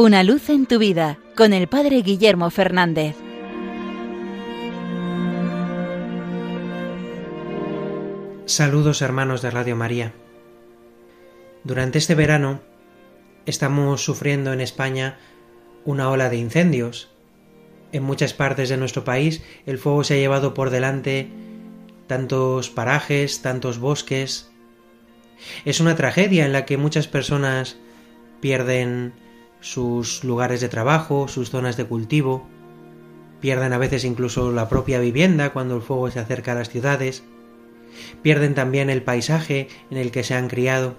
Una luz en tu vida con el Padre Guillermo Fernández. Saludos hermanos de Radio María. Durante este verano estamos sufriendo en España una ola de incendios. En muchas partes de nuestro país el fuego se ha llevado por delante tantos parajes, tantos bosques. Es una tragedia en la que muchas personas pierden sus lugares de trabajo, sus zonas de cultivo, pierden a veces incluso la propia vivienda cuando el fuego se acerca a las ciudades, pierden también el paisaje en el que se han criado.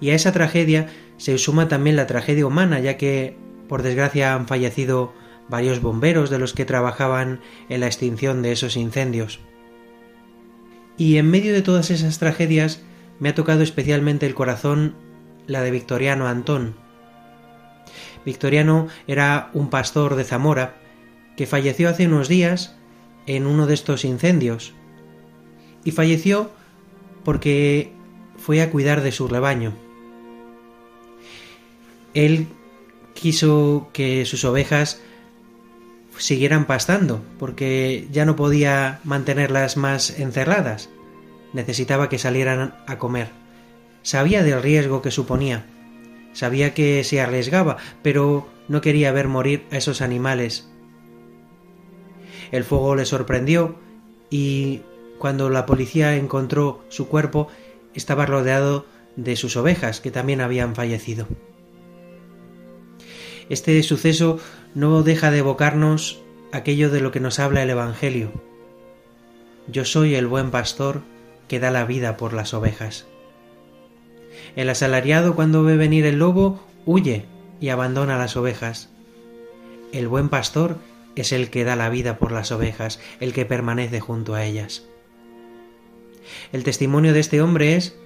Y a esa tragedia se suma también la tragedia humana, ya que, por desgracia, han fallecido varios bomberos de los que trabajaban en la extinción de esos incendios. Y en medio de todas esas tragedias me ha tocado especialmente el corazón la de Victoriano Antón. Victoriano era un pastor de Zamora que falleció hace unos días en uno de estos incendios. Y falleció porque fue a cuidar de su rebaño. Él quiso que sus ovejas siguieran pastando, porque ya no podía mantenerlas más encerradas. Necesitaba que salieran a comer. Sabía del riesgo que suponía. Sabía que se arriesgaba, pero no quería ver morir a esos animales. El fuego le sorprendió y cuando la policía encontró su cuerpo estaba rodeado de sus ovejas que también habían fallecido. Este suceso no deja de evocarnos aquello de lo que nos habla el Evangelio. Yo soy el buen pastor que da la vida por las ovejas. El asalariado cuando ve venir el lobo huye y abandona las ovejas. El buen pastor es el que da la vida por las ovejas, el que permanece junto a ellas. El testimonio de este hombre es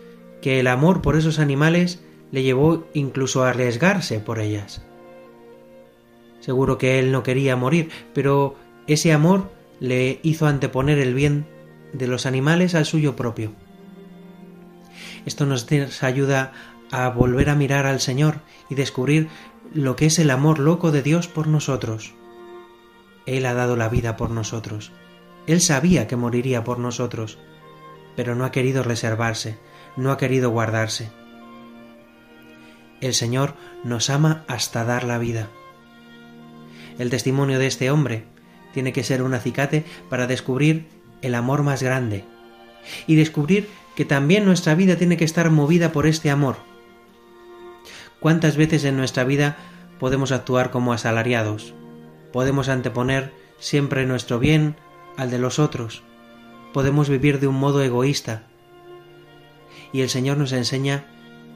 que el amor por esos animales le llevó incluso a arriesgarse por ellas. Seguro que él no quería morir, pero ese amor le hizo anteponer el bien de los animales al suyo propio. Esto nos ayuda a volver a mirar al Señor y descubrir lo que es el amor loco de Dios por nosotros. Él ha dado la vida por nosotros. Él sabía que moriría por nosotros, pero no ha querido reservarse, no ha querido guardarse. El Señor nos ama hasta dar la vida. El testimonio de este hombre tiene que ser un acicate para descubrir el amor más grande y descubrir que también nuestra vida tiene que estar movida por este amor. ¿Cuántas veces en nuestra vida podemos actuar como asalariados? Podemos anteponer siempre nuestro bien al de los otros. Podemos vivir de un modo egoísta. Y el Señor nos enseña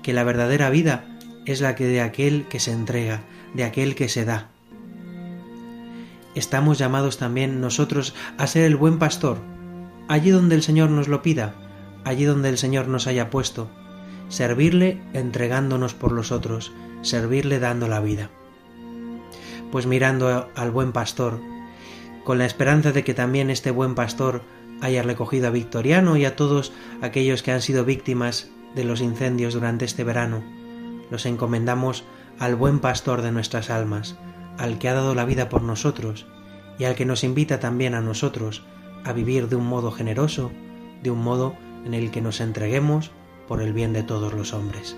que la verdadera vida es la que de aquel que se entrega, de aquel que se da. Estamos llamados también nosotros a ser el buen pastor, allí donde el Señor nos lo pida, allí donde el Señor nos haya puesto, servirle entregándonos por los otros, servirle dando la vida. Pues mirando al buen pastor, con la esperanza de que también este buen pastor haya recogido a Victoriano y a todos aquellos que han sido víctimas de los incendios durante este verano, los encomendamos al buen pastor de nuestras almas, al que ha dado la vida por nosotros y al que nos invita también a nosotros a vivir de un modo generoso, de un modo en el que nos entreguemos por el bien de todos los hombres.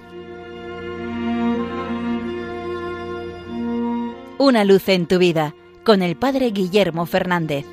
Una luz en tu vida con el Padre Guillermo Fernández.